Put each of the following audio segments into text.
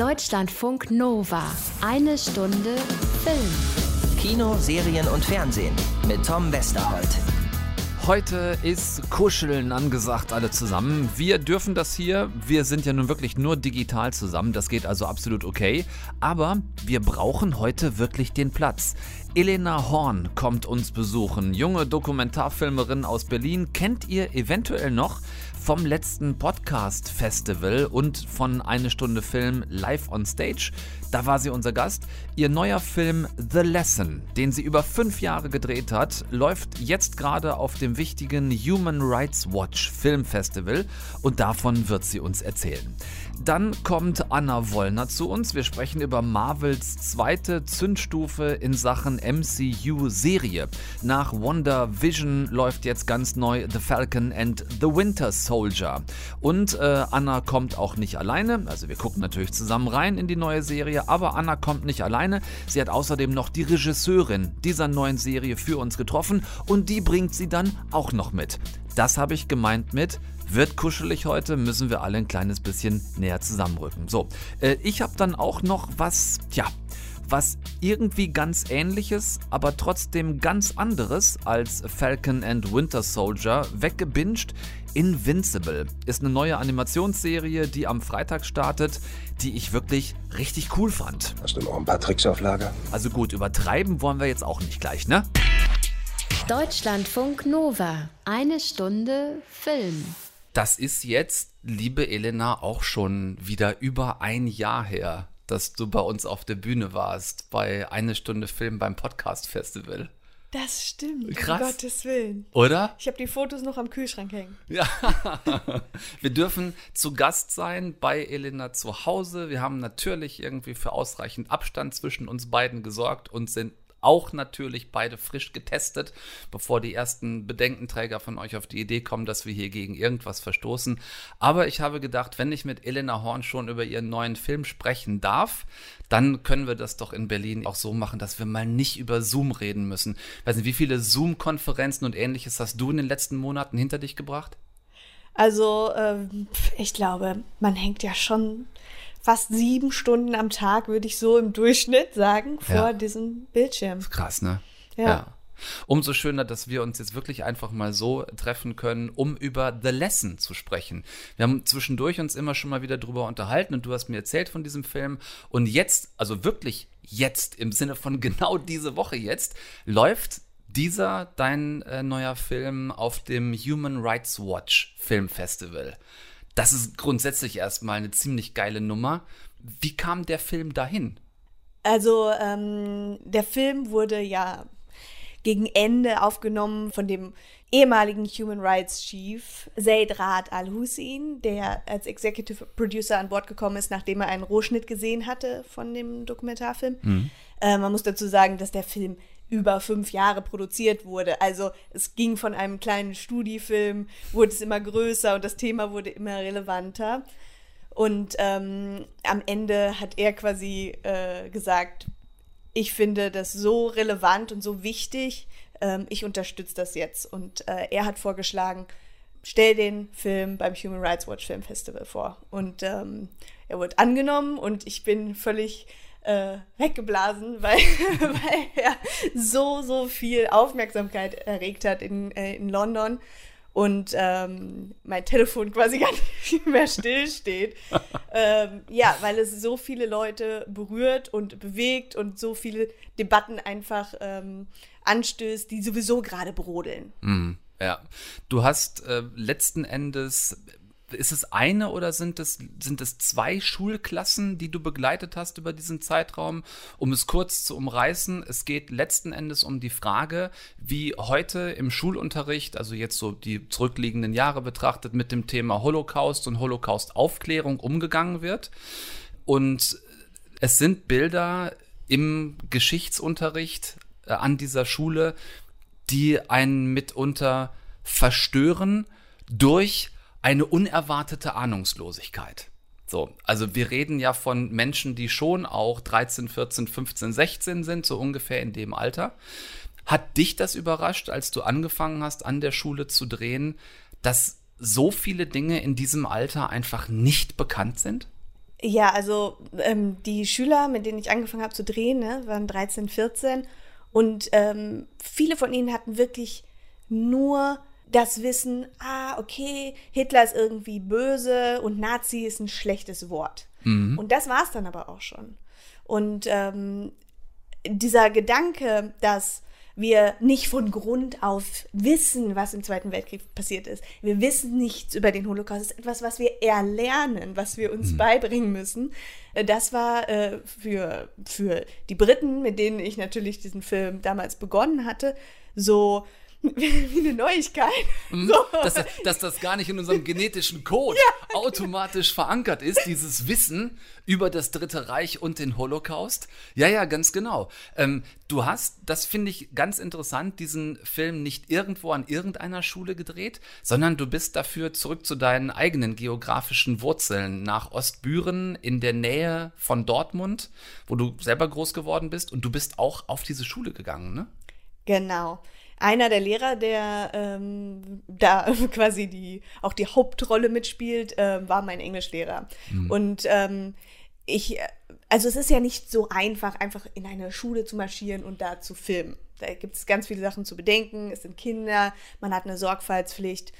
Deutschlandfunk Nova. Eine Stunde Film. Kino, Serien und Fernsehen mit Tom Westerholt. Heute ist Kuscheln angesagt, alle zusammen. Wir dürfen das hier. Wir sind ja nun wirklich nur digital zusammen. Das geht also absolut okay. Aber wir brauchen heute wirklich den Platz. Elena Horn kommt uns besuchen. Junge Dokumentarfilmerin aus Berlin. Kennt ihr eventuell noch? Vom letzten Podcast Festival und von Eine Stunde Film live on Stage. Da war sie unser Gast. Ihr neuer Film The Lesson, den sie über fünf Jahre gedreht hat, läuft jetzt gerade auf dem wichtigen Human Rights Watch Film Festival und davon wird sie uns erzählen. Dann kommt Anna Wollner zu uns. Wir sprechen über Marvels zweite Zündstufe in Sachen MCU-Serie. Nach Wonder Vision läuft jetzt ganz neu The Falcon and the Winter Soldier. Und äh, Anna kommt auch nicht alleine. Also wir gucken natürlich zusammen rein in die neue Serie, aber Anna kommt nicht alleine. Sie hat außerdem noch die Regisseurin dieser neuen Serie für uns getroffen und die bringt sie dann auch noch mit. Das habe ich gemeint mit wird kuschelig heute, müssen wir alle ein kleines bisschen näher zusammenrücken. So, äh, ich habe dann auch noch was, tja, was irgendwie ganz ähnliches, aber trotzdem ganz anderes als Falcon and Winter Soldier weggebinged. Invincible ist eine neue Animationsserie, die am Freitag startet, die ich wirklich richtig cool fand. Hast du noch ein paar Tricks auf Lager? Also gut, übertreiben wollen wir jetzt auch nicht gleich, ne? Deutschlandfunk Nova. Eine Stunde Film. Das ist jetzt, liebe Elena, auch schon wieder über ein Jahr her, dass du bei uns auf der Bühne warst, bei Eine Stunde Film beim Podcast Festival. Das stimmt, Krass. um Gottes Willen. Oder? Ich habe die Fotos noch am Kühlschrank hängen. Ja. Wir dürfen zu Gast sein bei Elena zu Hause. Wir haben natürlich irgendwie für ausreichend Abstand zwischen uns beiden gesorgt und sind auch natürlich beide frisch getestet, bevor die ersten Bedenkenträger von euch auf die Idee kommen, dass wir hier gegen irgendwas verstoßen. Aber ich habe gedacht, wenn ich mit Elena Horn schon über ihren neuen Film sprechen darf, dann können wir das doch in Berlin auch so machen, dass wir mal nicht über Zoom reden müssen. weiß nicht, wie viele Zoom-Konferenzen und ähnliches hast du in den letzten Monaten hinter dich gebracht? Also, ähm, ich glaube, man hängt ja schon fast sieben Stunden am Tag, würde ich so im Durchschnitt sagen, vor Ja. diesem Bildschirm. Krass, ne? Ja. Umso schöner, dass wir uns jetzt wirklich einfach mal so treffen können, um über The Lesson zu sprechen. Wir haben zwischendurch uns immer schon mal wieder drüber unterhalten und du hast mir erzählt von diesem Film. Und jetzt, also wirklich jetzt, im Sinne von genau diese Woche jetzt, läuft dieser dein äh, neuer Film auf dem Human Rights Watch Filmfestival. Das ist grundsätzlich erstmal eine ziemlich geile Nummer. Wie kam der Film dahin? Also, ähm, der Film wurde ja gegen Ende aufgenommen von dem ehemaligen Human Rights Chief Zaid Raad Al-Hussein, der als Executive Producer an Bord gekommen ist, nachdem er einen Rohschnitt gesehen hatte von dem Dokumentarfilm. Äh, man muss dazu sagen, dass der Film über fünf Jahre produziert wurde. Also es ging von einem kleinen Studiefilm, wurde es immer größer und das Thema wurde immer relevanter. Und ähm, am Ende hat er quasi äh, gesagt, ich finde das so relevant und so wichtig, ähm, ich unterstütze das jetzt. Und äh, er hat vorgeschlagen, stell den Film beim Human Rights Watch Film Festival vor. Und ähm, er wurde angenommen und ich bin völlig äh, weggeblasen, weil, weil er so, so viel Aufmerksamkeit erregt hat in, äh, in London und ähm, mein Telefon quasi gar nicht mehr stillsteht. ähm, ja, weil es so viele Leute berührt und bewegt und so viele Debatten einfach ähm, anstößt, die sowieso gerade brodeln. Mhm, ja. Du hast äh, letzten Endes, ist es eine oder sind es, sind es zwei Schulklassen, die du begleitet hast über diesen Zeitraum? Um es kurz zu umreißen, es geht letzten Endes um die Frage, wie heute im Schulunterricht, also jetzt so die zurückliegenden Jahre betrachtet, mit dem Thema Holocaust und Holocaust-Aufklärung umgegangen wird. Und es sind Bilder im Geschichtsunterricht äh, an dieser Schule, die einen mitunter verstören durch eine unerwartete Ahnungslosigkeit. So, also wir reden ja von Menschen, die schon auch 13, 14, 15, 16 sind, so ungefähr in dem Alter. Hat dich das überrascht, als du angefangen hast, an der Schule zu drehen, dass so viele Dinge in diesem Alter einfach nicht bekannt sind? Ja, also ähm, die Schüler, mit denen ich angefangen habe zu drehen, ne, waren 13, 14 und ähm, viele von ihnen hatten wirklich nur das Wissen, ah, okay, Hitler ist irgendwie böse und Nazi ist ein schlechtes Wort. Mhm. Und das war es dann aber auch schon. Und ähm, dieser Gedanke, dass wir nicht von Grund auf wissen, was im Zweiten Weltkrieg passiert ist. Wir wissen nichts über den Holocaust. Das ist etwas, was wir erlernen, was wir uns mhm. beibringen müssen. Äh, das war äh, für, für die Briten, mit denen ich natürlich diesen Film damals begonnen hatte, so wie eine Neuigkeit. Mhm, so. dass, dass, das gar nicht in unserem genetischen Code ja. automatisch verankert ist, dieses Wissen über das Dritte Reich und den Holocaust. Ja, ja, ganz genau. Ähm, du hast, das finde ich ganz interessant, diesen Film nicht irgendwo an irgendeiner Schule gedreht, sondern du bist dafür zurück zu deinen eigenen geografischen Wurzeln nach Ostbüren in der Nähe von Dortmund, wo du selber groß geworden bist und du bist auch auf diese Schule gegangen, ne? Genau einer der Lehrer, der ähm, da quasi die, auch die Hauptrolle mitspielt, äh, war mein Englischlehrer. Mhm. Und ähm, ich, also es ist ja nicht so einfach, einfach in eine Schule zu marschieren und da zu filmen. Da gibt es ganz viele Sachen zu bedenken. Es sind Kinder, man hat eine Sorgfaltspflicht.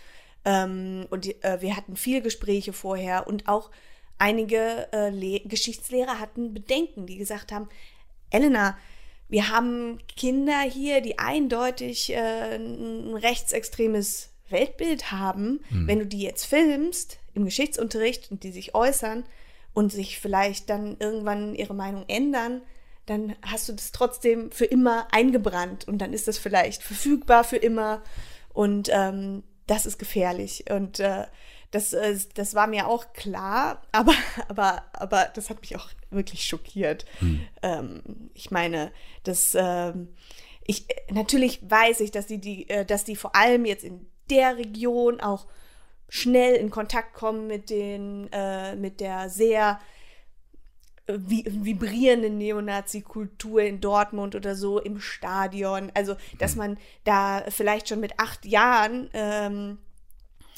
Ähm, und äh, wir hatten viele Gespräche vorher und auch einige äh, Geschichtslehrer hatten Bedenken, die gesagt haben, Elena, wir haben Kinder hier, die eindeutig äh, ein rechtsextremes Weltbild haben. Mhm. Wenn du die jetzt filmst im Geschichtsunterricht und die sich äußern und sich vielleicht dann irgendwann ihre Meinung ändern, dann hast du das trotzdem für immer eingebrannt und dann ist das vielleicht verfügbar für immer und ähm, das ist gefährlich. Und äh, das, äh, das war mir auch klar, aber, aber, aber das hat mich auch wirklich schockiert. Hm. Ähm, ich meine, das, ähm, ich, natürlich weiß ich, dass die, die, äh, dass die vor allem jetzt in der Region auch schnell in Kontakt kommen mit den, äh, mit der sehr äh, vibrierenden Neonazi-Kultur in Dortmund oder so im Stadion. Also, dass hm. man da vielleicht schon mit acht Jahren ähm,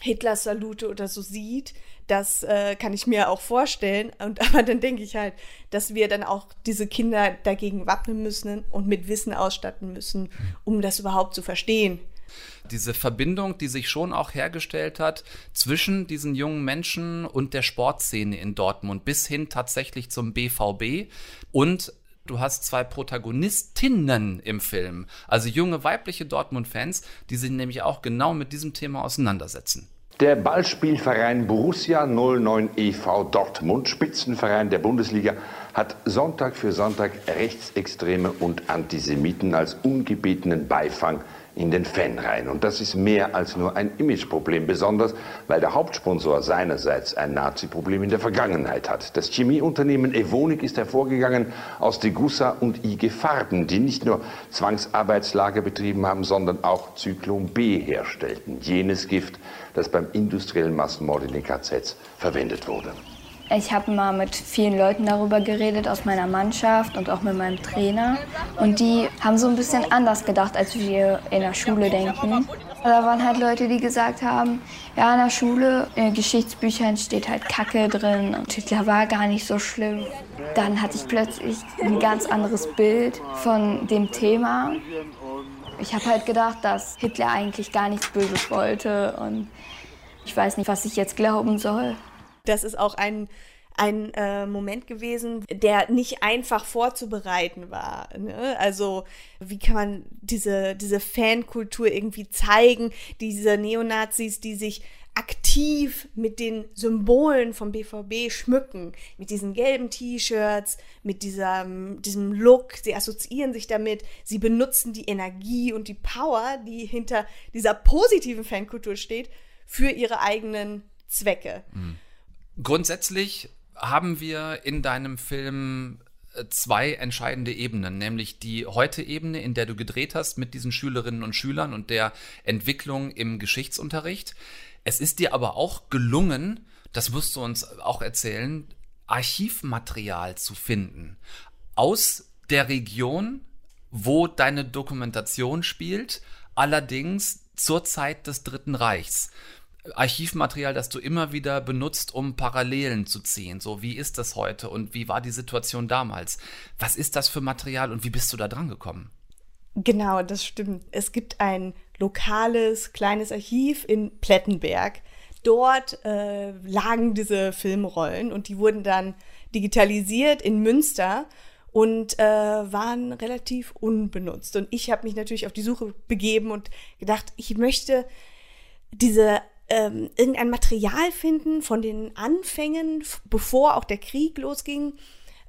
Hitlers Salute oder so sieht, das äh, kann ich mir auch vorstellen. Und aber dann denke ich halt, dass wir dann auch diese Kinder dagegen wappnen müssen und mit Wissen ausstatten müssen, um das überhaupt zu verstehen. Diese Verbindung, die sich schon auch hergestellt hat zwischen diesen jungen Menschen und der Sportszene in Dortmund bis hin tatsächlich zum BVB und Du hast zwei Protagonistinnen im Film, also junge weibliche Dortmund-Fans, die sich nämlich auch genau mit diesem Thema auseinandersetzen. Der Ballspielverein Borussia 09 e.V. Dortmund, Spitzenverein der Bundesliga, hat Sonntag für Sonntag Rechtsextreme und Antisemiten als ungebetenen Beifang in den Fanreihen. Und das ist mehr als nur ein Imageproblem, besonders weil der Hauptsponsor seinerseits ein Nazi-Problem in der Vergangenheit hat. Das Chemieunternehmen Evonik ist hervorgegangen aus Degussa und IG Farben, die nicht nur Zwangsarbeitslager betrieben haben, sondern auch Zyklon B herstellten. Jenes Gift, das beim industriellen Massenmord in den KZs verwendet wurde. Ich habe mal mit vielen Leuten darüber geredet aus meiner Mannschaft und auch mit meinem Trainer. Und die haben so ein bisschen anders gedacht, als wir in der Schule denken. Da waren halt Leute, die gesagt haben, ja, in der Schule, in Geschichtsbüchern steht halt Kacke drin und Hitler war gar nicht so schlimm. Dann hatte ich plötzlich ein ganz anderes Bild von dem Thema. Ich habe halt gedacht, dass Hitler eigentlich gar nichts Böses wollte und ich weiß nicht, was ich jetzt glauben soll. Das ist auch ein, ein äh, Moment gewesen, der nicht einfach vorzubereiten war. Ne? Also wie kann man diese, diese Fankultur irgendwie zeigen, diese Neonazis, die sich aktiv mit den Symbolen vom BVB schmücken, mit diesen gelben T-Shirts, mit diesem, diesem Look, sie assoziieren sich damit, sie benutzen die Energie und die Power, die hinter dieser positiven Fankultur steht, für ihre eigenen Zwecke. Mhm. Grundsätzlich haben wir in deinem Film äh, zwei entscheidende Ebenen, nämlich die Heute-Ebene, in der du gedreht hast mit diesen Schülerinnen und Schülern und der Entwicklung im Geschichtsunterricht. Es ist dir aber auch gelungen, das musst du uns auch erzählen, Archivmaterial zu finden aus der Region, wo deine Dokumentation spielt, allerdings zur Zeit des Dritten Reichs. Archivmaterial, das du immer wieder benutzt, um Parallelen zu ziehen. So, wie ist das heute und wie war die Situation damals? Was ist das für Material und wie bist du da dran gekommen? Genau, das stimmt. Es gibt ein lokales, kleines Archiv in Plettenberg. Dort äh, lagen diese Filmrollen und die wurden dann digitalisiert in Münster und äh, waren relativ unbenutzt. Und ich habe mich natürlich auf die Suche begeben und gedacht, ich möchte diese ähm, irgendein Material finden von den Anfängen, bevor auch der Krieg losging,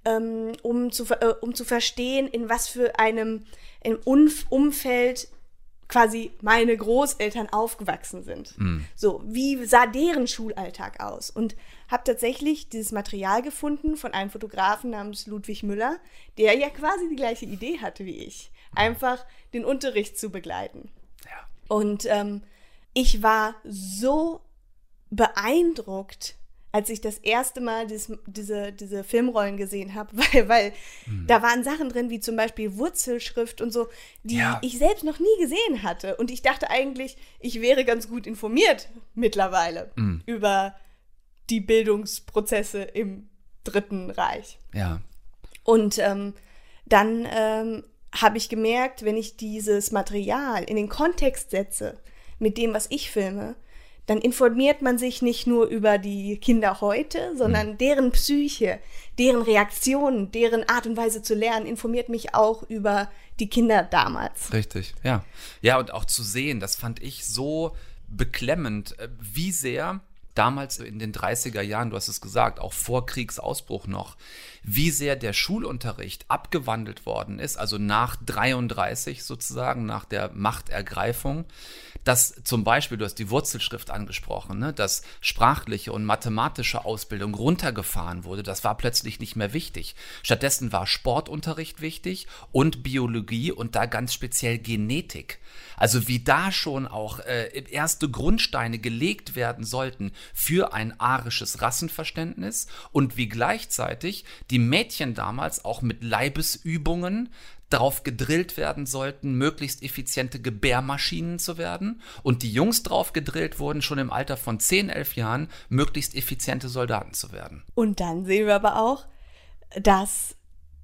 ähm, um, zu, äh, um zu verstehen, in was für einem, einem Umfeld quasi meine Großeltern aufgewachsen sind. Mhm. So, wie sah deren Schulalltag aus? Und habe tatsächlich dieses Material gefunden von einem Fotografen namens Ludwig Müller, der ja quasi die gleiche Idee hatte wie ich. Einfach den Unterricht zu begleiten. Ja. Und ähm, ich war so beeindruckt als ich das erste Mal dies, diese, diese Filmrollen gesehen habe, weil, weil hm. da waren Sachen drin, wie zum Beispiel Wurzelschrift und so, die ja. ich selbst noch nie gesehen hatte. Und ich dachte eigentlich, ich wäre ganz gut informiert mittlerweile hm. über die Bildungsprozesse im Dritten Reich. Ja. Und ähm, dann ähm, habe ich gemerkt, wenn ich dieses Material in den Kontext setze mit dem, was ich filme, dann informiert man sich nicht nur über die Kinder heute, sondern mhm. deren Psyche, deren Reaktionen, deren Art und Weise zu lernen, informiert mich auch über die Kinder damals. Richtig, ja. Ja, und auch zu sehen, das fand ich so beklemmend, äh, wie sehr damals in den 30er Jahren, du hast es gesagt, auch vor Kriegsausbruch noch, wie sehr der Schulunterricht abgewandelt worden ist, also nach 33 sozusagen, nach der Machtergreifung, dass zum Beispiel, du hast die Wurzelschrift angesprochen, ne, dass sprachliche und mathematische Ausbildung runtergefahren wurde, das war plötzlich nicht mehr wichtig. Stattdessen war Sportunterricht wichtig und Biologie und da ganz speziell Genetik. Also wie da schon auch äh, erste Grundsteine gelegt werden sollten für ein arisches Rassenverständnis und wie gleichzeitig die Mädchen damals auch mit Leibesübungen darauf gedrillt werden sollten, möglichst effiziente Gebärmaschinen zu werden und die Jungs darauf gedrillt wurden, schon im Alter von 10, 11 Jahren möglichst effiziente Soldaten zu werden. Und dann sehen wir aber auch, dass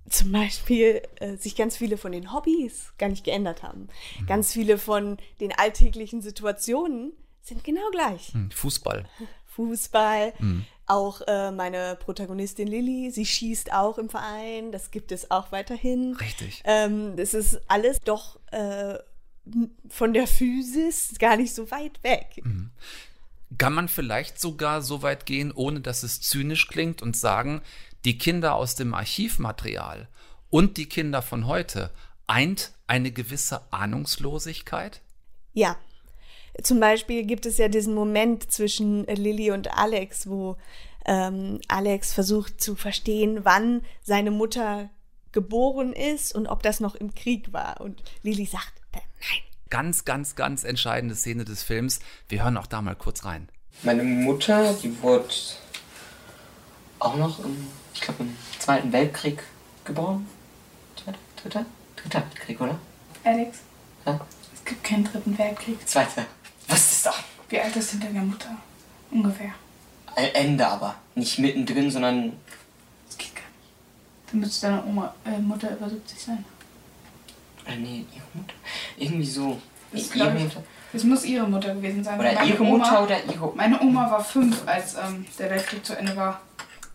zum Beispiel äh, sich ganz viele von den Hobbys gar nicht geändert haben. Mhm. Ganz viele von den alltäglichen Situationen sind genau gleich. Hm, Fußball. Fußball. Mhm. Auch äh, meine Protagonistin Lilly, sie schießt auch im Verein, das gibt es auch weiterhin. Richtig. Ähm, das ist alles doch äh, von der Physis gar nicht so weit weg. Mhm. Kann man vielleicht sogar so weit gehen, ohne dass es zynisch klingt und sagen, die Kinder aus dem Archivmaterial und die Kinder von heute eint eine gewisse Ahnungslosigkeit? Ja, zum Beispiel gibt es ja diesen Moment zwischen Lilly und Alex, wo ähm, Alex versucht zu verstehen, wann seine Mutter geboren ist und ob das noch im Krieg war. Und Lilly sagt, äh, nein. Ganz, ganz, ganz entscheidende Szene des Films. Wir hören auch da mal kurz rein. Meine Mutter, die wurde auch noch im, ich glaube, im Zweiten Weltkrieg geboren. Zweiter, dritter? Dritter Weltkrieg, oder? Alex? Ja? Es gibt keinen dritten Weltkrieg. Zweiter. Das? Wie alt ist denn deine Mutter? Ungefähr. Ende aber. Nicht mittendrin, sondern. Das geht gar nicht. Dann müsste deine Oma, äh, Mutter über 70 sein. Äh, nee, ihre Mutter. Irgendwie so. Das, ihre ich, das muss ihre Mutter gewesen sein. Oder ihre Oma, Mutter oder ihre. Meine Oma war fünf, als ähm, der Weltkrieg zu Ende war.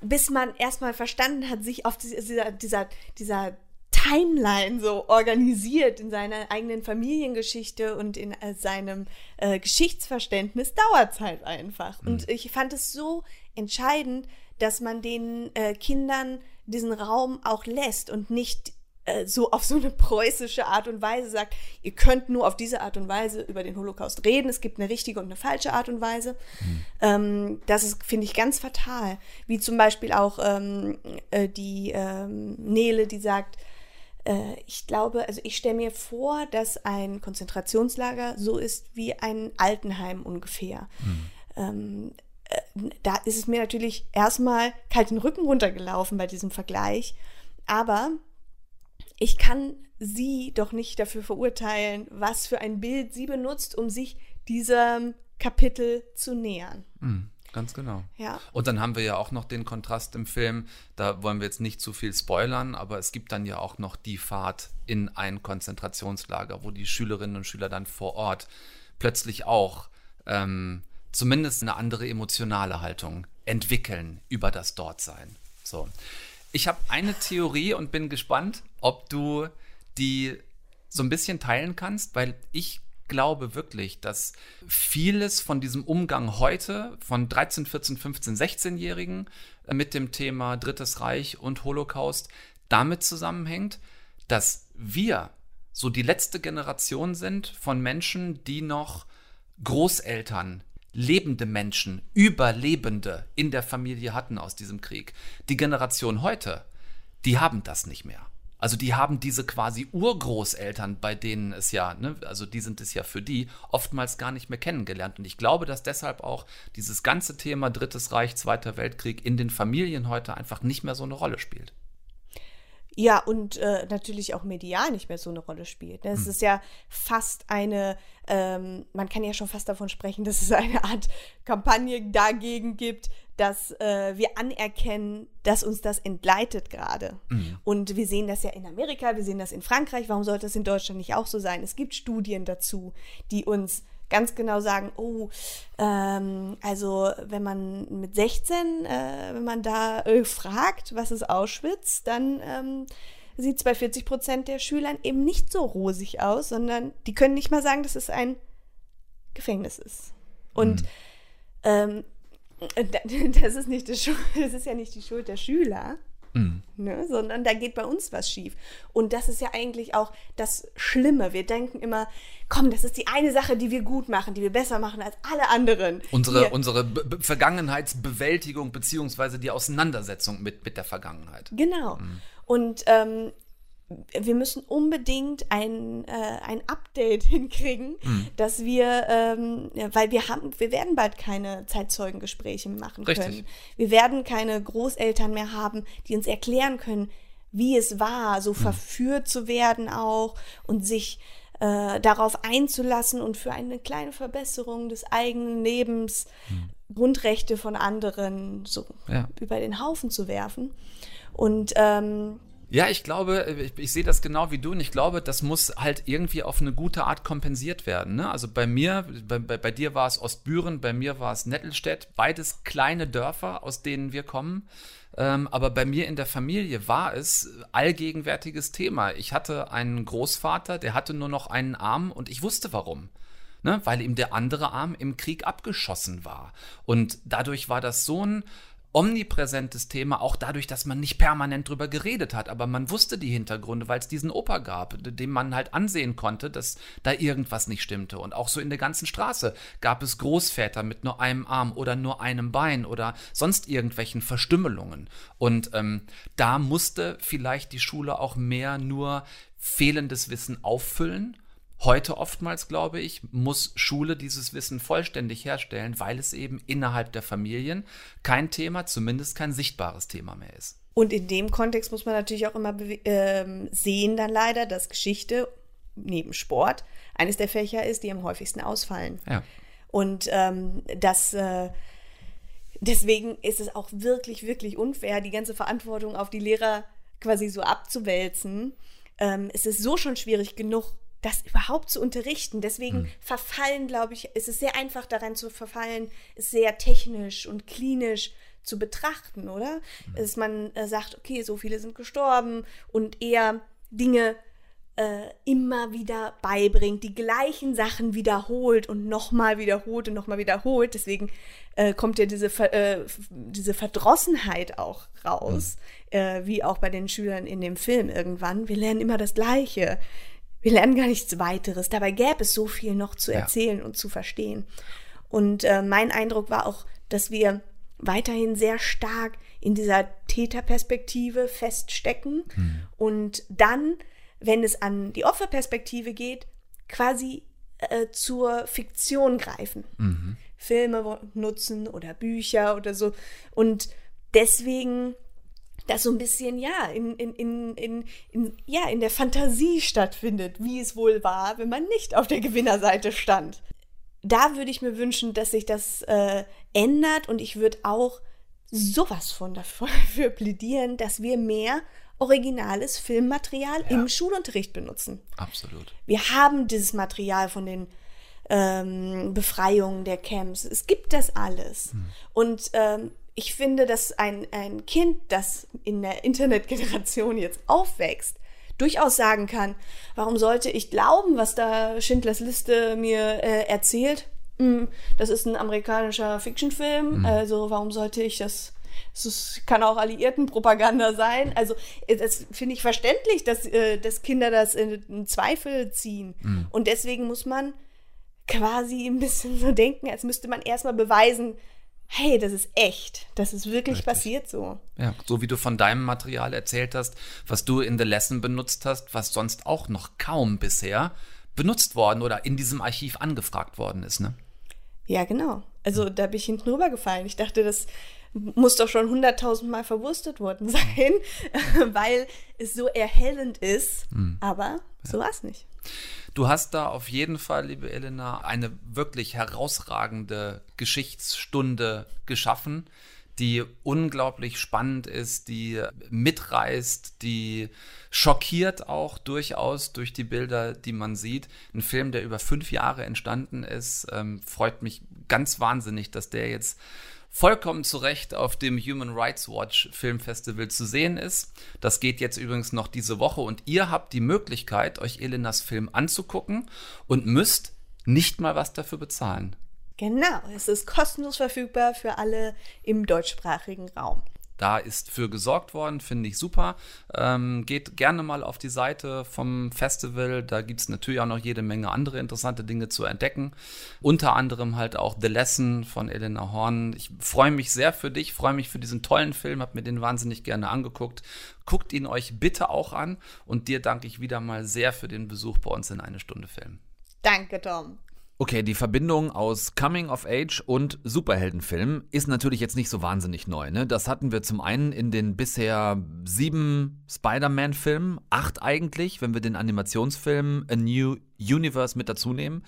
Bis man erstmal verstanden hat, sich auf dieser, dieser, dieser Timeline so organisiert in seiner eigenen Familiengeschichte und in äh, seinem äh, Geschichtsverständnis, dauert es halt einfach. Mhm. Und ich fand es so entscheidend, dass man den äh, Kindern diesen Raum auch lässt und nicht äh, so auf so eine preußische Art und Weise sagt, ihr könnt nur auf diese Art und Weise über den Holocaust reden. Es gibt eine richtige und eine falsche Art und Weise. Mhm. Ähm, das ist, finde ich, ganz fatal. Wie zum Beispiel auch ähm, äh, die ähm, Nele, die sagt, äh, ich glaube, also ich stelle mir vor, dass ein Konzentrationslager so ist wie ein Altenheim ungefähr. Mhm. Ähm, äh, da ist es mir natürlich erstmal kalt den Rücken runtergelaufen bei diesem Vergleich. Aber ich kann sie doch nicht dafür verurteilen, was für ein Bild sie benutzt, um sich diesem Kapitel zu nähern. Mhm, ganz genau. Ja. Und dann haben wir ja auch noch den Kontrast im Film, da wollen wir jetzt nicht zu viel spoilern, aber es gibt dann ja auch noch die Fahrt in ein Konzentrationslager, wo die Schülerinnen und Schüler dann vor Ort plötzlich auch ähm, zumindest eine andere emotionale Haltung entwickeln über das Dortsein. So. Ich habe eine Theorie und bin gespannt, ob du die so ein bisschen teilen kannst, weil ich glaube wirklich, dass vieles von diesem Umgang heute von 13, 14, 15, 16-Jährigen mit dem Thema Drittes Reich und Holocaust damit zusammenhängt, dass wir so die letzte Generation sind von Menschen, die noch Großeltern, lebende Menschen, Überlebende in der Familie hatten aus diesem Krieg. Die Generation heute, die haben das nicht mehr. Also die haben diese quasi Urgroßeltern, bei denen es ja, ne, also die sind es ja für die, oftmals gar nicht mehr kennengelernt. Und ich glaube, dass deshalb auch dieses ganze Thema Drittes Reich, Zweiter Weltkrieg in den Familien heute einfach nicht mehr so eine Rolle spielt. Ja, und äh, natürlich auch medial nicht mehr so eine Rolle spielt. Ne? Es Hm. ist ja fast eine, ähm, man kann ja schon fast davon sprechen, dass es eine Art Kampagne dagegen gibt, dass äh, wir anerkennen, dass uns das entgleitet gerade. Mhm. Und wir sehen das ja in Amerika, wir sehen das in Frankreich. Warum sollte das in Deutschland nicht auch so sein? Es gibt Studien dazu, die uns ganz genau sagen, oh, ähm, also wenn man mit 16, äh, wenn man da äh, fragt, was ist Auschwitz, dann ähm, sieht es bei 40 Prozent der Schülern eben nicht so rosig aus, sondern die können nicht mal sagen, dass es ein Gefängnis ist. Und ähm, das ist nicht die Schuld, das ist ja nicht die Schuld der Schüler, ne, sondern da geht bei uns was schief. Und das ist ja eigentlich auch das Schlimme. Wir denken immer, komm, das ist die eine Sache, die wir gut machen, die wir besser machen als alle anderen. Unsere, Hier. unsere Be Be Vergangenheitsbewältigung beziehungsweise die Auseinandersetzung mit, mit der Vergangenheit. Genau. Und ähm, wir müssen unbedingt ein, äh, ein Update hinkriegen, dass wir, ähm, weil wir haben, wir werden bald keine Zeitzeugengespräche machen Richtig. können. Wir werden keine Großeltern mehr haben, die uns erklären können, wie es war, so verführt zu werden auch und sich äh, darauf einzulassen und für eine kleine Verbesserung des eigenen Lebens Grundrechte von anderen so Ja. über den Haufen zu werfen. Und ähm, Ja, ich glaube, ich, ich sehe das genau wie du und ich glaube, das muss halt irgendwie auf eine gute Art kompensiert werden. Ne? Also bei mir, bei, bei, bei dir war es Ostbüren, bei mir war es Nettelstedt, beides kleine Dörfer, aus denen wir kommen. Ähm, aber bei mir in der Familie war es allgegenwärtiges Thema. Ich hatte einen Großvater, der hatte nur noch einen Arm und ich wusste warum. Ne? Weil ihm der andere Arm im Krieg abgeschossen war. Und dadurch war das so ein omnipräsentes Thema, auch dadurch, dass man nicht permanent drüber geredet hat, aber man wusste die Hintergründe, weil es diesen Opa gab, dem man halt ansehen konnte, dass da irgendwas nicht stimmte. Und auch so in der ganzen Straße gab es Großväter mit nur einem Arm oder nur einem Bein oder sonst irgendwelchen Verstümmelungen. Und ähm, da musste vielleicht die Schule auch mehr nur fehlendes Wissen auffüllen. Heute oftmals, glaube ich, muss Schule dieses Wissen vollständig herstellen, weil es eben innerhalb der Familien kein Thema, zumindest kein sichtbares Thema mehr ist. Und in dem Kontext muss man natürlich auch immer ähm, sehen, dann leider, dass Geschichte neben Sport eines der Fächer ist, die am häufigsten ausfallen. Ja. Und ähm, das, äh, deswegen ist es auch wirklich, wirklich unfair, die ganze Verantwortung auf die Lehrer quasi so abzuwälzen. Ähm, es ist so schon schwierig genug, das überhaupt zu unterrichten. Deswegen verfallen, glaube ich, es ist sehr einfach daran zu verfallen, es sehr technisch und klinisch zu betrachten, oder? Dass man äh, sagt, okay, so viele sind gestorben und eher Dinge äh, immer wieder beibringt, die gleichen Sachen wiederholt und nochmal wiederholt und nochmal wiederholt. Deswegen äh, kommt ja diese, äh, diese Verdrossenheit auch raus, äh, wie auch bei den Schülern in dem Film irgendwann. Wir lernen immer das Gleiche. Wir lernen gar nichts weiteres. Dabei gäbe es so viel noch zu Ja. erzählen und zu verstehen. Und äh, mein Eindruck war auch, dass wir weiterhin sehr stark in dieser Täterperspektive feststecken und dann, wenn es an die Opferperspektive geht, quasi äh, zur Fiktion greifen. Filme wo- nutzen oder Bücher oder so. Und deswegen das so ein bisschen, ja, in, in, in, in, in, ja, in der Fantasie stattfindet, wie es wohl war, wenn man nicht auf der Gewinnerseite stand. da würde ich mir wünschen, dass sich das äh, ändert und ich würde auch sowas von dafür plädieren, dass wir mehr originales Filmmaterial Ja. im Schulunterricht benutzen. Absolut. Wir haben dieses Material von den ähm, Befreiungen der Camps. Es gibt das alles. Und ähm, ich finde, dass ein, ein Kind, das in der Internetgeneration jetzt aufwächst, durchaus sagen kann, warum sollte ich glauben, was da Schindlers Liste mir äh, erzählt? Hm, das ist ein amerikanischer Fictionfilm, also warum sollte ich das es kann auch Alliiertenpropaganda sein. Also, das finde ich verständlich, dass, äh, dass Kinder das in, in Zweifel ziehen. Und deswegen muss man quasi ein bisschen so denken, als müsste man erstmal beweisen, hey, das ist echt. Das ist wirklich passiert so. Ja, so wie du von deinem Material erzählt hast, was du in The Lesson benutzt hast, was sonst auch noch kaum bisher benutzt worden oder in diesem Archiv angefragt worden ist, ne? Ja, genau. Also da bin ich hinten rübergefallen. Ich dachte, das muss doch schon hunderttausend Mal verwurstet worden sein, weil es so erhellend ist. Aber so war es nicht. Du hast da auf jeden Fall, liebe Elena, eine wirklich herausragende Geschichtsstunde geschaffen, die unglaublich spannend ist, die mitreißt, die schockiert auch durchaus durch die Bilder, die man sieht. Ein Film, der über fünf Jahre entstanden ist, ähm, freut mich ganz wahnsinnig, dass der jetzt vollkommen zu Recht auf dem Human Rights Watch Filmfestival zu sehen ist. Das geht jetzt übrigens noch diese Woche und ihr habt die Möglichkeit, euch Elenas Film anzugucken und müsst nicht mal was dafür bezahlen. Genau, es ist kostenlos verfügbar für alle im deutschsprachigen Raum. Da ist für gesorgt worden, finde ich super. Ähm, geht gerne mal auf die Seite vom Festival. Da gibt es natürlich auch noch jede Menge andere interessante Dinge zu entdecken. Unter anderem halt auch The Lesson von Elena Horn. Ich freue mich sehr für dich, freue mich für diesen tollen Film, habe mir den wahnsinnig gerne angeguckt. Guckt ihn euch bitte auch an und dir danke ich wieder mal sehr für den Besuch bei uns in eine Stunde Film. Danke, Tom. Okay, die Verbindung aus Coming of Age und Superheldenfilm ist natürlich jetzt nicht so wahnsinnig neu. Ne? Das hatten wir zum einen in den bisher sieben Spider-Man-Filmen, acht eigentlich, wenn wir den Animationsfilm A New Universe mit dazu nehmen.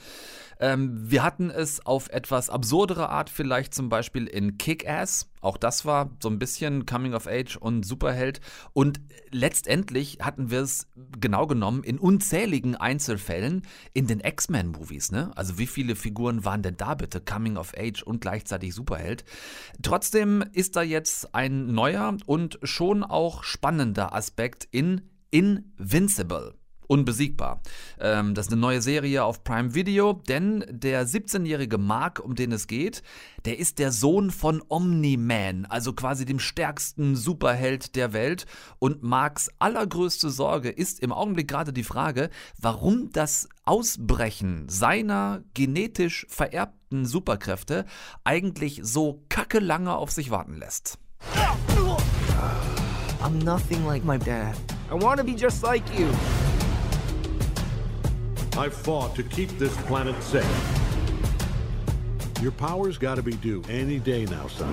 Ähm, wir hatten es auf etwas absurdere Art vielleicht zum Beispiel in Kick-Ass. Auch das war so ein bisschen Coming of Age und Superheld. Und letztendlich hatten wir es genau genommen in unzähligen Einzelfällen in den X-Men-Movies. Ne? Also wie viele Figuren waren denn da bitte Coming of Age und gleichzeitig Superheld? Trotzdem ist da jetzt ein neuer und schon auch spannender Aspekt in Invincible. Unbesiegbar. Ähm, das ist eine neue Serie auf Prime Video, denn der 17-jährige Mark, um den es geht, der ist der Sohn von Omni-Man, also quasi dem stärksten Superheld der Welt. Und Marks allergrößte Sorge ist im Augenblick gerade die Frage, warum das Ausbrechen seiner genetisch vererbten Superkräfte eigentlich so kacke lange auf sich warten lässt. I'm nothing like my dad. I want to be just like you. I fought to keep this planet safe. Your power's gotta be due any day now, son.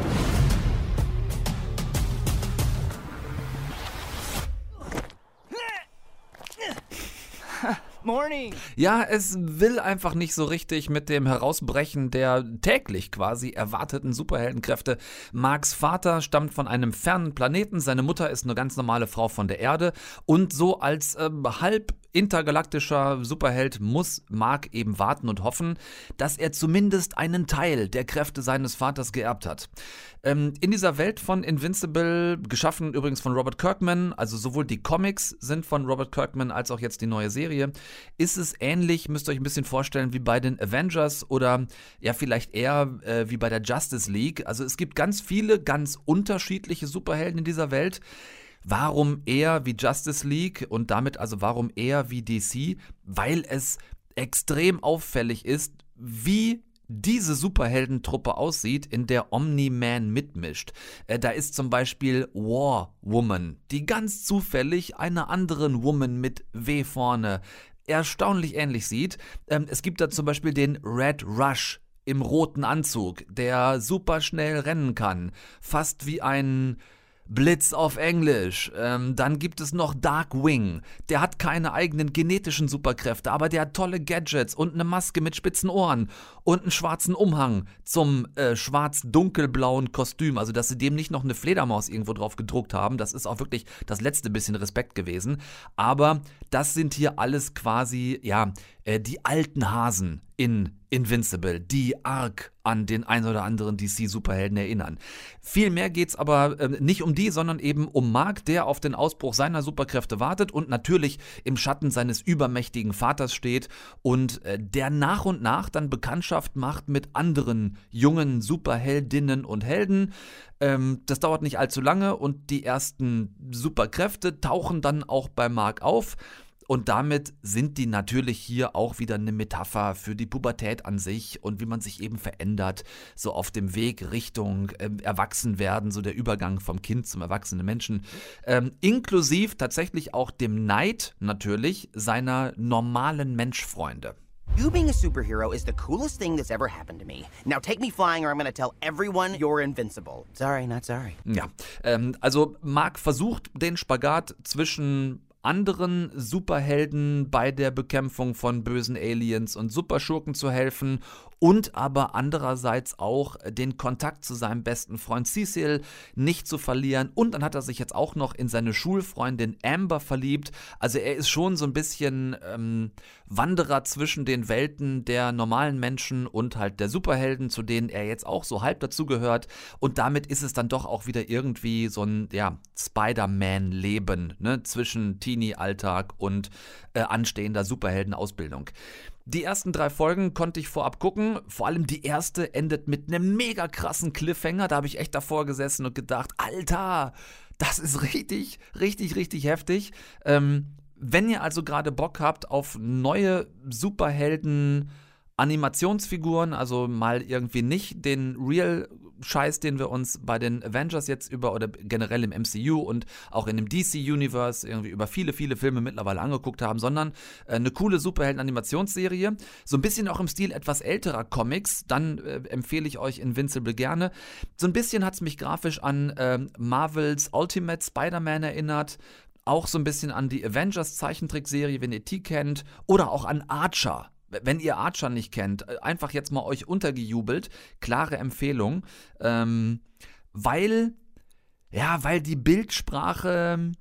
Morning. Ja, es will einfach nicht so richtig mit dem Herausbrechen der täglich quasi erwarteten Superheldenkräfte. Marks Vater stammt von einem fernen Planeten, seine Mutter ist eine ganz normale Frau von der Erde und so als äh, halb intergalaktischer Superheld muss Mark eben warten und hoffen, dass er zumindest einen Teil der Kräfte seines Vaters geerbt hat. Ähm, in dieser Welt von Invincible, geschaffen übrigens von Robert Kirkman, also sowohl die Comics sind von Robert Kirkman als auch jetzt die neue Serie, ist es ähnlich, müsst ihr euch ein bisschen vorstellen, wie bei den Avengers oder ja vielleicht eher äh, wie bei der Justice League. Also es gibt ganz viele, ganz unterschiedliche Superhelden in dieser Welt. Warum eher wie Justice League und damit also warum eher wie DC? Weil es extrem auffällig ist, wie diese Superheldentruppe aussieht, in der Omni-Man mitmischt. Äh, da ist zum Beispiel War Woman, die ganz zufällig einer anderen Woman mit W vorne erstaunlich ähnlich sieht. Ähm, es gibt da zum Beispiel den Red Rush im roten Anzug, der super schnell rennen kann, fast wie ein Blitz auf Englisch. Ähm, dann gibt es noch Darkwing. Der hat keine eigenen genetischen Superkräfte, aber der hat tolle Gadgets und eine Maske mit spitzen Ohren und einen schwarzen Umhang zum äh, schwarz-dunkelblauen Kostüm. Also, dass sie dem nicht noch eine Fledermaus irgendwo drauf gedruckt haben, das ist auch wirklich das letzte bisschen Respekt gewesen. Aber das sind hier alles quasi, ja, äh, die alten Hasen in Invincible, die arg an den ein oder anderen DC-Superhelden erinnern. Viel mehr geht's aber äh, nicht um die, sondern eben um Mark, der auf den Ausbruch seiner Superkräfte wartet und natürlich im Schatten seines übermächtigen Vaters steht und äh, der nach und nach dann Bekanntschaft macht mit anderen jungen Superheldinnen und Helden. Ähm, das dauert nicht allzu lange und die ersten Superkräfte tauchen dann auch bei Mark auf. Und damit sind die natürlich hier auch wieder eine Metapher für die Pubertät an sich und wie man sich eben verändert, so auf dem Weg Richtung äh, Erwachsenwerden, so der Übergang vom Kind zum erwachsenen Menschen, ähm, inklusiv tatsächlich auch dem Neid natürlich seiner normalen Menschfreunde. You being a superhero is the coolest thing that's ever happened to me. Now take me flying or I'm gonna tell everyone you're invincible. Sorry, not sorry. Ja, ähm, also Mark versucht den Spagat zwischen anderen Superhelden bei der Bekämpfung von bösen Aliens und Superschurken zu helfen und aber andererseits auch den Kontakt zu seinem besten Freund Cecil nicht zu verlieren. Und dann hat er sich jetzt auch noch in seine Schulfreundin Amber verliebt. Also er ist schon so ein bisschen ähm, Wanderer zwischen den Welten der normalen Menschen und halt der Superhelden, zu denen er jetzt auch so halb dazugehört. Und damit ist es dann doch auch wieder irgendwie so ein ja, Spider-Man-Leben ne? zwischen Teenie-Alltag und äh, anstehender Superhelden-Ausbildung. Die ersten drei Folgen konnte ich vorab gucken. Vor allem die erste endet mit einem mega krassen Cliffhanger. Da habe ich echt davor gesessen und gedacht, Alter, das ist richtig, richtig, richtig heftig. Ähm, wenn ihr also gerade Bock habt auf neue Superhelden, Animationsfiguren, also mal irgendwie nicht den Real Scheiß, den wir uns bei den Avengers jetzt über oder generell im MCU und auch in dem DC Universe irgendwie über viele, viele Filme mittlerweile angeguckt haben, sondern äh, eine coole Superhelden-Animationsserie. So ein bisschen auch im Stil etwas älterer Comics. Dann äh, empfehle ich euch Invincible gerne. So ein bisschen hat es mich grafisch an äh, Marvels Ultimate Spider-Man erinnert auch so ein bisschen an die Avengers Zeichentrickserie, wenn ihr die kennt, oder auch an Archer. Wenn ihr Archer nicht kennt, äh, einfach jetzt mal euch untergejubelt. Klare Empfehlung. Ähm, weil, ja, weil die Bildsprache,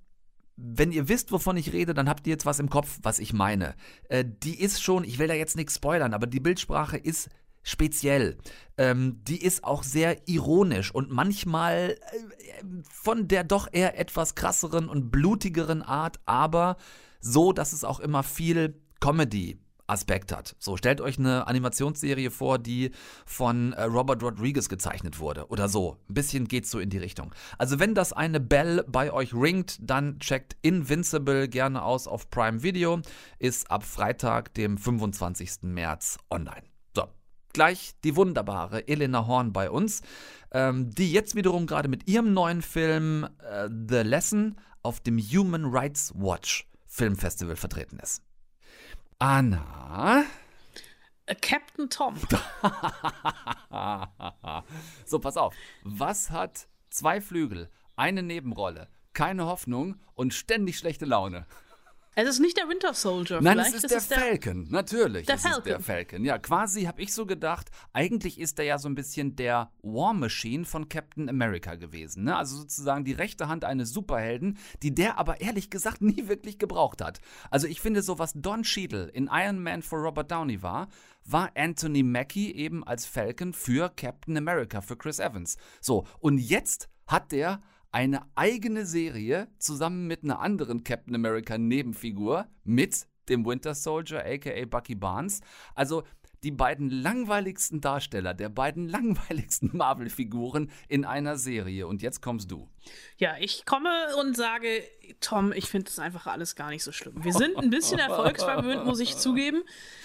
wenn ihr wisst, wovon ich rede, dann habt ihr jetzt was im Kopf, was ich meine. Äh, die ist schon, ich will da jetzt nichts spoilern, aber die Bildsprache ist speziell. Ähm, die ist auch sehr ironisch und manchmal äh, von der doch eher etwas krasseren und blutigeren Art, aber so, dass es auch immer viel Comedy Aspekt hat. So, stellt euch eine Animationsserie vor, die von äh, Robert Rodriguez gezeichnet wurde oder so. Ein bisschen geht's so in die Richtung. Also, wenn das eine Bell bei euch ringt, dann checkt Invincible gerne aus auf Prime Video. Ist ab Freitag, dem 25. März online. So, gleich die wunderbare Elena Horn bei uns, ähm, die jetzt wiederum gerade mit ihrem neuen Film äh, The Lesson auf dem Human Rights Watch Filmfestival vertreten ist. Anna. Äh, Captain Tom. so, pass auf. Was hat zwei Flügel, eine Nebenrolle, keine Hoffnung und ständig schlechte Laune? Es ist nicht der Winter Soldier. Nein, Vielleicht es ist, ist der Falcon. Natürlich der ist Falcon. es der Falcon. Ja, quasi habe ich so gedacht, eigentlich ist er ja so ein bisschen der War Machine von Captain America gewesen. Ne? Also sozusagen die rechte Hand eines Superhelden, die der aber ehrlich gesagt nie wirklich gebraucht hat. Also ich finde, so was Don Cheadle in Iron Man für Robert Downey war, war Anthony Mackie eben als Falcon für Captain America, für Chris Evans. So, und jetzt hat der eine eigene Serie zusammen mit einer anderen Captain America Nebenfigur mit dem Winter Soldier, aka Bucky Barnes. Also die beiden langweiligsten Darsteller der beiden langweiligsten Marvel-Figuren in einer Serie. Und jetzt kommst du. Ja, ich komme und sage, Tom, ich finde das einfach alles gar nicht so schlimm. Wir sind ein bisschen erfolgsverwöhnt, muss ich zugeben.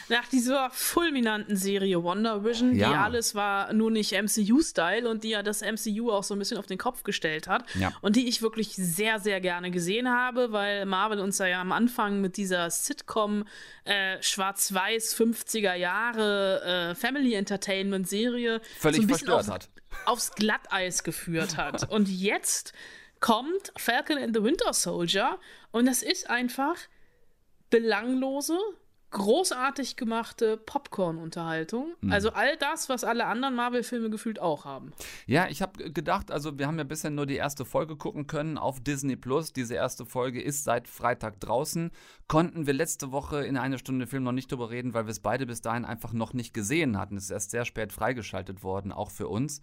Nach dieser fulminanten Serie Wonder Vision, Ja. die alles war nur nicht MCU-Style und die ja das MCU auch so ein bisschen auf den Kopf gestellt hat. Ja. Und die ich wirklich sehr, sehr gerne gesehen habe, weil Marvel uns ja am Anfang mit dieser Sitcom äh, schwarz-weiß 50er Jahre äh, Family Entertainment Serie Völlig so verstört hat. Aufs Glatteis geführt hat. Und jetzt kommt Falcon and the Winter Soldier und das ist einfach belanglose, großartig gemachte Popcorn-Unterhaltung. Mhm. Also all das, was alle anderen Marvel-Filme gefühlt auch haben. Ja, ich habe gedacht, also wir haben ja bisher nur die erste Folge gucken können auf Disney Plus. Diese erste Folge ist seit Freitag draußen. Konnten wir letzte Woche in einer Stunde Film noch nicht drüber reden, weil wir es beide bis dahin einfach noch nicht gesehen hatten. Es ist erst sehr spät freigeschaltet worden, auch für uns.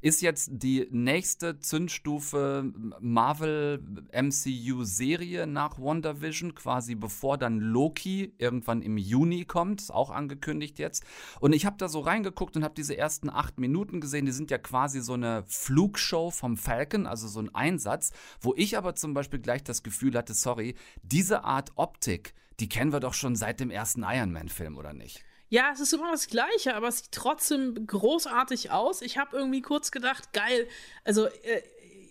Ist jetzt die nächste Zündstufe Marvel MCU-Serie nach WandaVision, quasi bevor dann Loki irgendwann im Juni kommt, ist auch angekündigt jetzt. Und ich habe da so reingeguckt und habe diese ersten acht Minuten gesehen. Die sind ja quasi so eine Flugshow vom Falcon, also so ein Einsatz, wo ich aber zum Beispiel gleich das Gefühl hatte, sorry, diese Art Optik, die kennen wir doch schon seit dem ersten Iron Man-Film, oder nicht? Ja, es ist immer das Gleiche, aber es sieht trotzdem großartig aus. Ich habe irgendwie kurz gedacht, geil, also äh,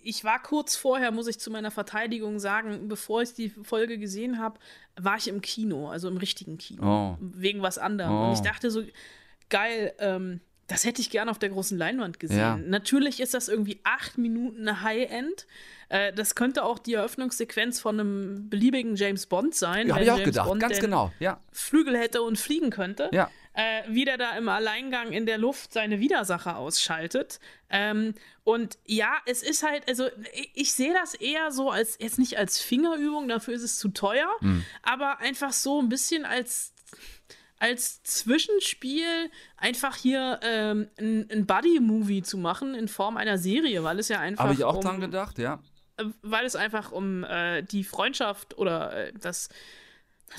ich war kurz vorher, muss ich zu meiner Verteidigung sagen, bevor ich die Folge gesehen habe, war ich im Kino, also im richtigen Kino, Oh. wegen was anderem. Oh. Und ich dachte so, geil, ähm, das hätte ich gerne auf der großen Leinwand gesehen. Ja. Natürlich ist das irgendwie acht Minuten High-End. Äh, das könnte auch die Eröffnungssequenz von einem beliebigen James Bond sein. Ja, hab wenn ich auch James gedacht, Bond ganz genau, ja. Flügel hätte und fliegen könnte. Ja. Äh, wie der da im Alleingang in der Luft seine Widersacher ausschaltet. Ähm, und ja, es ist halt, also ich, ich sehe das eher so als, jetzt nicht als Fingerübung, dafür ist es zu teuer, Hm. aber einfach so ein bisschen als als Zwischenspiel einfach hier ähm, ein, ein Buddy-Movie zu machen in Form einer Serie, weil es ja einfach Habe ich auch um, dran gedacht, ja. äh, weil es einfach um äh, die Freundschaft oder äh, das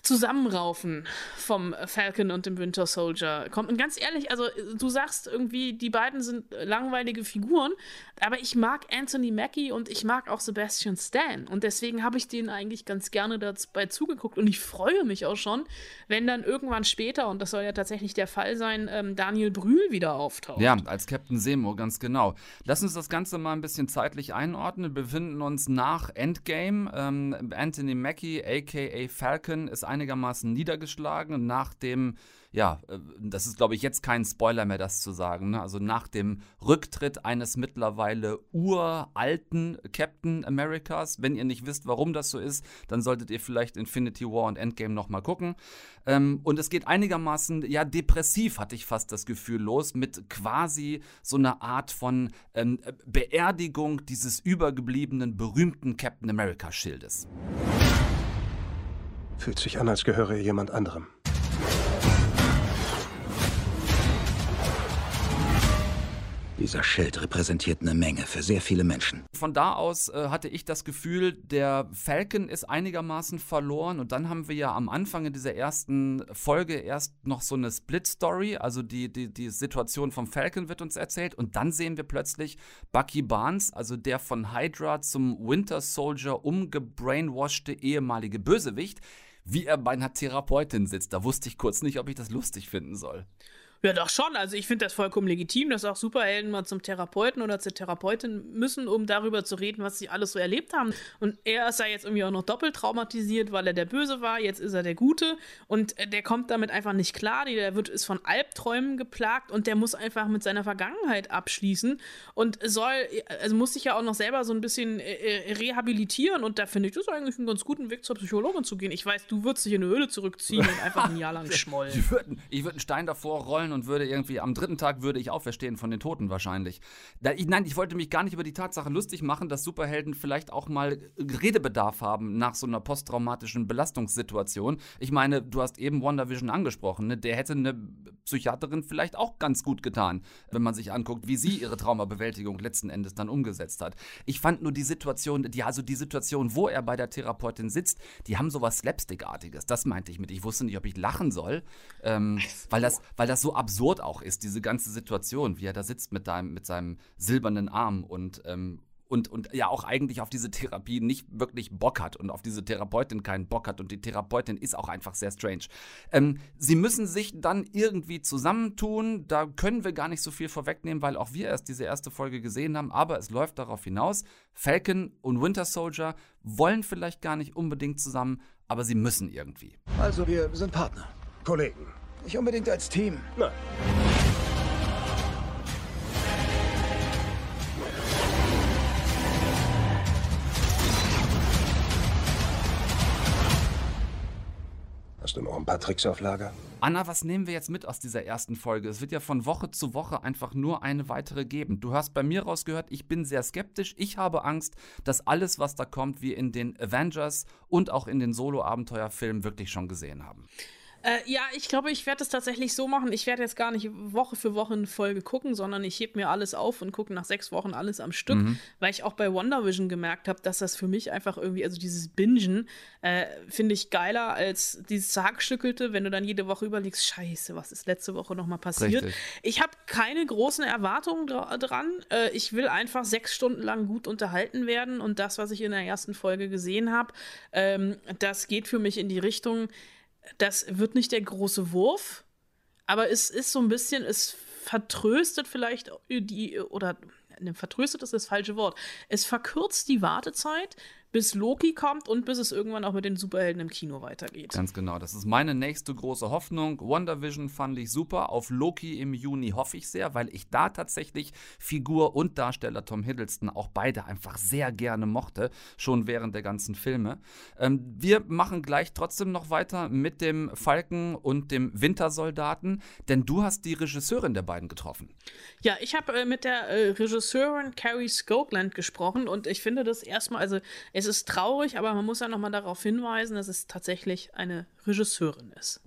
Zusammenraufen vom Falcon und dem Winter Soldier kommt. Und ganz ehrlich, also du sagst irgendwie, die beiden sind langweilige Figuren, aber ich mag Anthony Mackie und ich mag auch Sebastian Stan. Und deswegen habe ich denen eigentlich ganz gerne dabei zugeguckt. Und ich freue mich auch schon, wenn dann irgendwann später, und das soll ja tatsächlich der Fall sein, ähm, Daniel Brühl wieder auftaucht. Ja, als Captain Seymour, ganz genau. Lass uns das Ganze mal ein bisschen zeitlich einordnen. Wir befinden uns nach Endgame. Ähm, Anthony Mackie, aka Falcon, ist einigermaßen niedergeschlagen nach dem, ja, äh, das ist glaube ich jetzt kein Spoiler mehr, das zu sagen, ne? also nach dem Rücktritt eines mittlerweile uralten Captain Americas. Wenn ihr nicht wisst, warum das so ist, dann solltet ihr vielleicht Infinity War und Endgame nochmal gucken. Ähm, und es geht einigermaßen, ja, depressiv, hatte ich fast das Gefühl, los, mit quasi so einer Art von ähm, Beerdigung dieses übergebliebenen, berühmten Captain America-Schildes. Fühlt sich an, als gehöre er jemand anderem. Dieser Schild repräsentiert eine Menge für sehr viele Menschen. Von da aus äh, hatte ich das Gefühl, der Falcon ist einigermaßen verloren und dann haben wir ja am Anfang in dieser ersten Folge erst noch so eine Split-Story, also die, die, die Situation vom Falcon wird uns erzählt und dann sehen wir plötzlich Bucky Barnes, also der von Hydra zum Winter Soldier umgebrainwashte ehemalige Bösewicht, wie er bei einer Therapeutin sitzt. Da wusste ich kurz nicht, ob ich das lustig finden soll. Ja, doch schon. Also ich finde das vollkommen legitim, dass auch Superhelden mal zum Therapeuten oder zur Therapeutin müssen, um darüber zu reden, was sie alles so erlebt haben. Und er ist ja jetzt irgendwie auch noch doppelt traumatisiert, weil er der Böse war, jetzt ist er der Gute und äh, der kommt damit einfach nicht klar. Der wird, ist von Albträumen geplagt und der muss einfach mit seiner Vergangenheit abschließen und soll, also muss sich ja auch noch selber so ein bisschen äh, rehabilitieren und da finde ich das eigentlich einen ganz guten Weg zur Psychologin zu gehen. Ich weiß, du würdest dich in eine Höhle zurückziehen und einfach ein Jahr lang schmollen. Ich würde ich würd einen Stein davor rollen und würde irgendwie, am dritten Tag würde ich auferstehen von den Toten wahrscheinlich. Da, ich, nein, ich wollte mich gar nicht über die Tatsache lustig machen, dass Superhelden vielleicht auch mal Redebedarf haben nach so einer posttraumatischen Belastungssituation. Ich meine, du hast eben WandaVision angesprochen, ne? der hätte eine Psychiaterin vielleicht auch ganz gut getan, wenn man sich anguckt, wie sie ihre Traumabewältigung letzten Endes dann umgesetzt hat. Ich fand nur die Situation, die, also die Situation, wo er bei der Therapeutin sitzt, die haben sowas Slapstick-artiges. Das meinte ich mit. Ich wusste nicht, ob ich lachen soll, ähm, weil, das, weil das so absurd auch ist, diese ganze Situation, wie er da sitzt mit, deinem, mit seinem silbernen Arm und, ähm, und, und ja auch eigentlich auf diese Therapie nicht wirklich Bock hat und auf diese Therapeutin keinen Bock hat und die Therapeutin ist auch einfach sehr strange. Ähm, sie müssen sich dann irgendwie zusammentun, da können wir gar nicht so viel vorwegnehmen, weil auch wir erst diese erste Folge gesehen haben, aber es läuft darauf hinaus, Falcon und Winter Soldier wollen vielleicht gar nicht unbedingt zusammen, aber sie müssen irgendwie. Also, wir sind Partner. Kollegen. Nicht unbedingt als Team. Nein. Hast du noch ein paar Tricks auf Lager? Anna, was nehmen wir jetzt mit aus dieser ersten Folge? Es wird ja von Woche zu Woche einfach nur eine weitere geben. Du hast bei mir rausgehört, ich bin sehr skeptisch. Ich habe Angst, dass alles, was da kommt, wir in den Avengers und auch in den Solo-Abenteuerfilmen wirklich schon gesehen haben. Äh, ja, ich glaube, ich werde es tatsächlich so machen. Ich werde jetzt gar nicht Woche für Woche eine Folge gucken, sondern ich heb mir alles auf und gucke nach sechs Wochen alles am Stück, mhm. weil ich auch bei WandaVision gemerkt habe, dass das für mich einfach irgendwie, also dieses Bingen, äh, finde ich geiler als dieses Zagstückelte, wenn du dann jede Woche überlegst, scheiße, was ist letzte Woche nochmal passiert. Richtig. Ich habe keine großen Erwartungen dra dran. Äh, ich will einfach sechs Stunden lang gut unterhalten werden und das, was ich in der ersten Folge gesehen habe, ähm, das geht für mich in die Richtung, das wird nicht der große Wurf, aber es ist so ein bisschen, es vertröstet vielleicht die, oder ne, vertröstet ist das falsche Wort. Es verkürzt die Wartezeit, bis Loki kommt und bis es irgendwann auch mit den Superhelden im Kino weitergeht. Ganz genau. Das ist meine nächste große Hoffnung. WandaVision fand ich super. Auf Loki im Juni hoffe ich sehr, weil ich da tatsächlich Figur und Darsteller Tom Hiddleston auch beide einfach sehr gerne mochte, schon während der ganzen Filme. Ähm, wir machen gleich trotzdem noch weiter mit dem Falken und dem Wintersoldaten, denn du hast die Regisseurin der beiden getroffen. Ja, ich habe äh, mit der äh, Regisseurin Carrie Scotland gesprochen und ich finde das erstmal, also es ist traurig, aber man muss ja nochmal darauf hinweisen, dass es tatsächlich eine Regisseurin ist.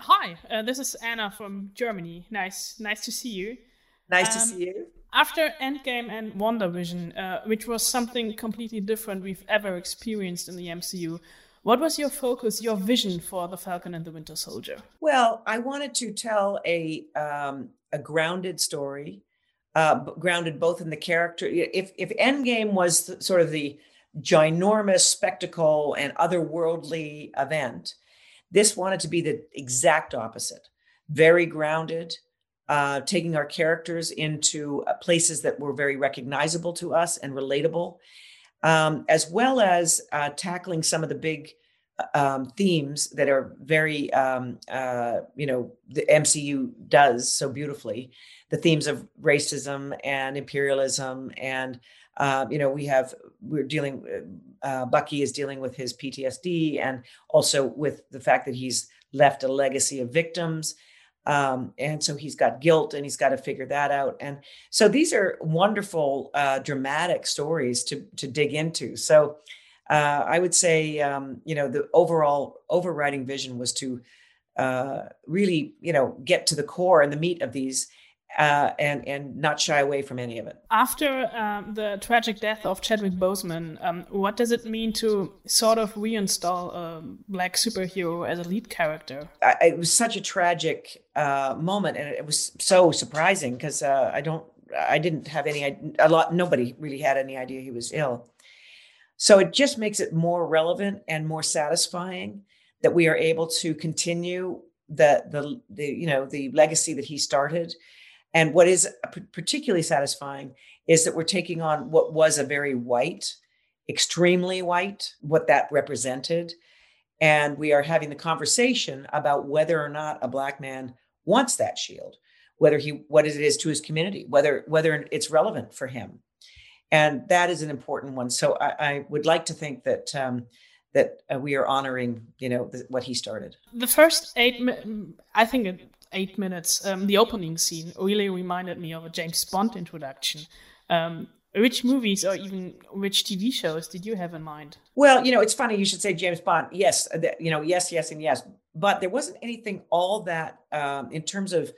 Hi, uh, this is Anna from Germany. Nice, nice to see you. Nice um, to see you. After Endgame and WandaVision, uh, which was something completely different we've ever experienced in the MCU, what was your focus, your vision for the Falcon and the Winter Soldier? Well, I wanted to tell a um, a grounded story uh, grounded both in the character. If if Endgame was the, sort of the ginormous spectacle and otherworldly event, this wanted to be the exact opposite. Very grounded, uh, taking our characters into uh, places that were very recognizable to us and relatable, um, as well as uh, tackling some of the big um, themes that are very, um, uh, you know, the MCU does so beautifully. The themes of racism and imperialism, and uh, you know, we have we're dealing. Uh, uh Bucky is dealing with his PTSD, and also with the fact that he's left a legacy of victims. Um, and so he's got guilt and he's got to figure that out and so these are wonderful uh, dramatic stories to to dig into so uh, I would say, um, you know, the overall overriding vision was to uh, really, you know, get to the core and the meat of these. Uh, and and not shy away from any of it. After um, the tragic death of Chadwick Boseman, um, what does it mean to sort of reinstall a black superhero as a lead character? I, it was such a tragic uh, moment, and it was so surprising because uh, I don't, I didn't have any, a lot, nobody really had any idea he was ill. So it just makes it more relevant and more satisfying that we are able to continue the the, the you know the legacy that he started. And what is particularly satisfying is that we're taking on what was a very white, extremely white, what that represented. And we are having the conversation about whether or not a black man wants that shield, whether he what it is to his community, whether whether it's relevant for him and that is an important one. So I, I would like to think that um, that uh, we are honoring, you know, what he started. The first eight, I think, eight minutes, um, the opening scene really reminded me of a James Bond introduction. Um, which movies or even which TV shows did you have in mind? Well, you know, it's funny you should say James Bond. Yes, you know, yes, yes, and yes. But there wasn't anything all that um, in terms of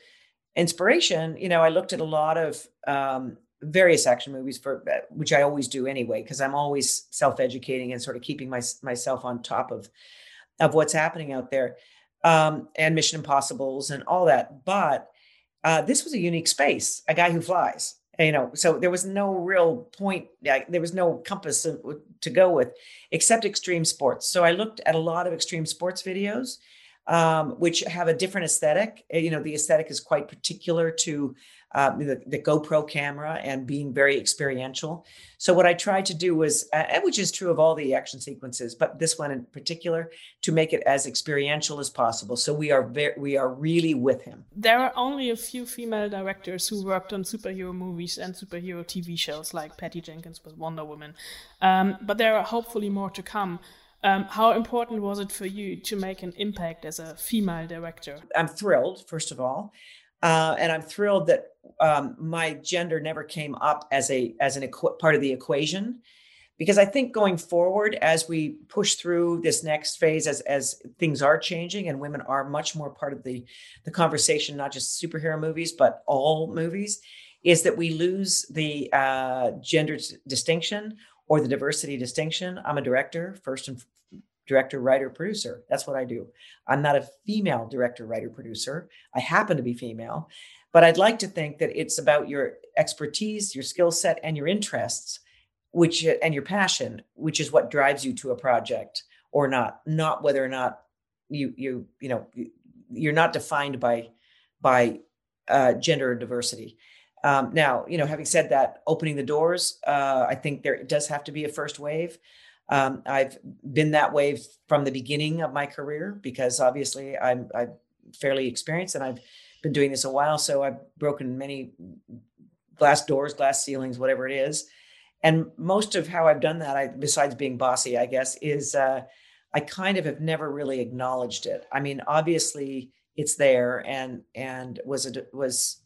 inspiration. You know, I looked at a lot of um, various action movies for uh, which I always do anyway because I'm always self-educating and sort of keeping my, myself on top of of what's happening out there um, and Mission Impossibles and all that. But uh, this was a unique space, a guy who flies. You know, so there was no real point. There was no compass to go with, except extreme sports. So I looked at a lot of extreme sports videos, um, which have a different aesthetic. You know, the aesthetic is quite particular to uh, the, the, GoPro camera and being very experiential. So what I tried to do was, uh, which is true of all the action sequences, but this one in particular, to make it as experiential as possible. So we are very, we are really with him. There are only a few female directors who worked on superhero movies and superhero TV shows, like Patty Jenkins with Wonder Woman, um, but there are hopefully more to come. Um, how important was it for you to make an impact as a female director? I'm thrilled, first of all, uh, and I'm thrilled that um, my gender never came up as a as an equ- part of the equation, because I think going forward, as we push through this next phase, as as things are changing and women are much more part of the the conversation, not just superhero movies but all movies, is that we lose the uh, gender distinction or the diversity distinction. I'm a director first and director, writer, producer. That's what I do. I'm not a female director, writer, producer. I happen to be female, but I'd like to think that it's about your expertise, your skill set, and your interests, which and your passion, which is what drives you to a project or not, not whether or not you you you know you're not defined by by uh, gender diversity. Um, now, you know, having said that, opening the doors, uh, I think there does have to be a first wave. Um, I've been that way from the beginning of my career because obviously I'm, I'm fairly experienced and I've been doing this a while. So I've broken many glass doors, glass ceilings, whatever it is. And most of how I've done that, I, besides being bossy, I guess, is uh, I kind of have never really acknowledged it. I mean, obviously it's there and and was a was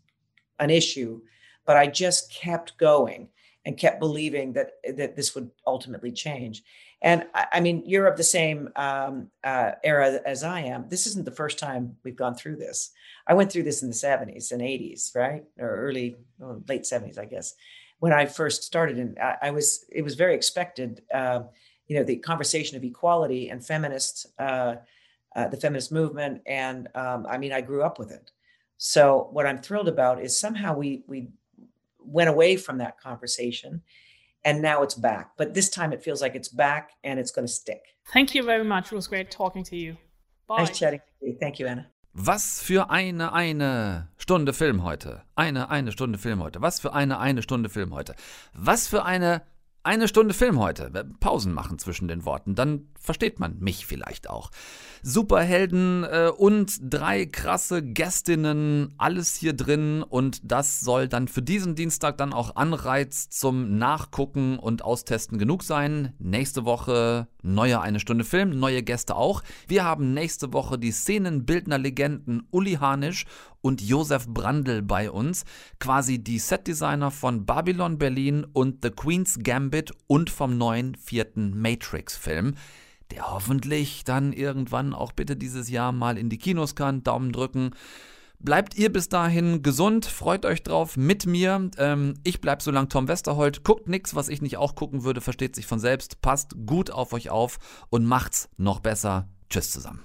an issue, but I just kept going and kept believing that that this would ultimately change. And I, mean, you're of the same um, uh, era as I am. This isn't the first time we've gone through this. I went through this in the 70s and 80s, right, or early, well, late 70s, I guess, when I first started. And I, I was, it was very expected. Uh, you know, the conversation of equality and feminist, uh, uh, the feminist movement, and um, I mean, I grew up with it. So what I'm thrilled about is somehow we we went away from that conversation and now it's back. But this time it feels like it's back and it's going to stick. Thank you very much. It was great talking to you. Bye. Nice chatting to you. Thank you, Anna. Was für eine, eine Stunde Film heute. Eine, eine Stunde Film heute. Was für eine, eine Stunde Film heute. Was für eine eine Stunde Film heute. Pausen machen zwischen den Worten, dann versteht man mich vielleicht auch. Superhelden äh, und drei krasse Gästinnen, alles hier drin und das soll dann für diesen Dienstag dann auch Anreiz zum Nachgucken und Austesten genug sein. Nächste Woche neue eine Stunde Film, neue Gäste auch. Wir haben nächste Woche die Szenenbildner-Legenden Uli Hanisch und Josef Brandl bei uns, quasi die Setdesigner von Babylon Berlin und The Queen's Gambit und vom neuen vierten Matrix-Film der hoffentlich dann irgendwann auch bitte dieses Jahr mal in die Kinos kann. Daumen drücken. Bleibt ihr bis dahin gesund, freut euch drauf mit mir. Ähm, ich bleib so lang Tom Westerholt. Guckt nichts, was ich nicht auch gucken würde, versteht sich von selbst. Passt gut auf euch auf und macht's noch besser. Tschüss zusammen.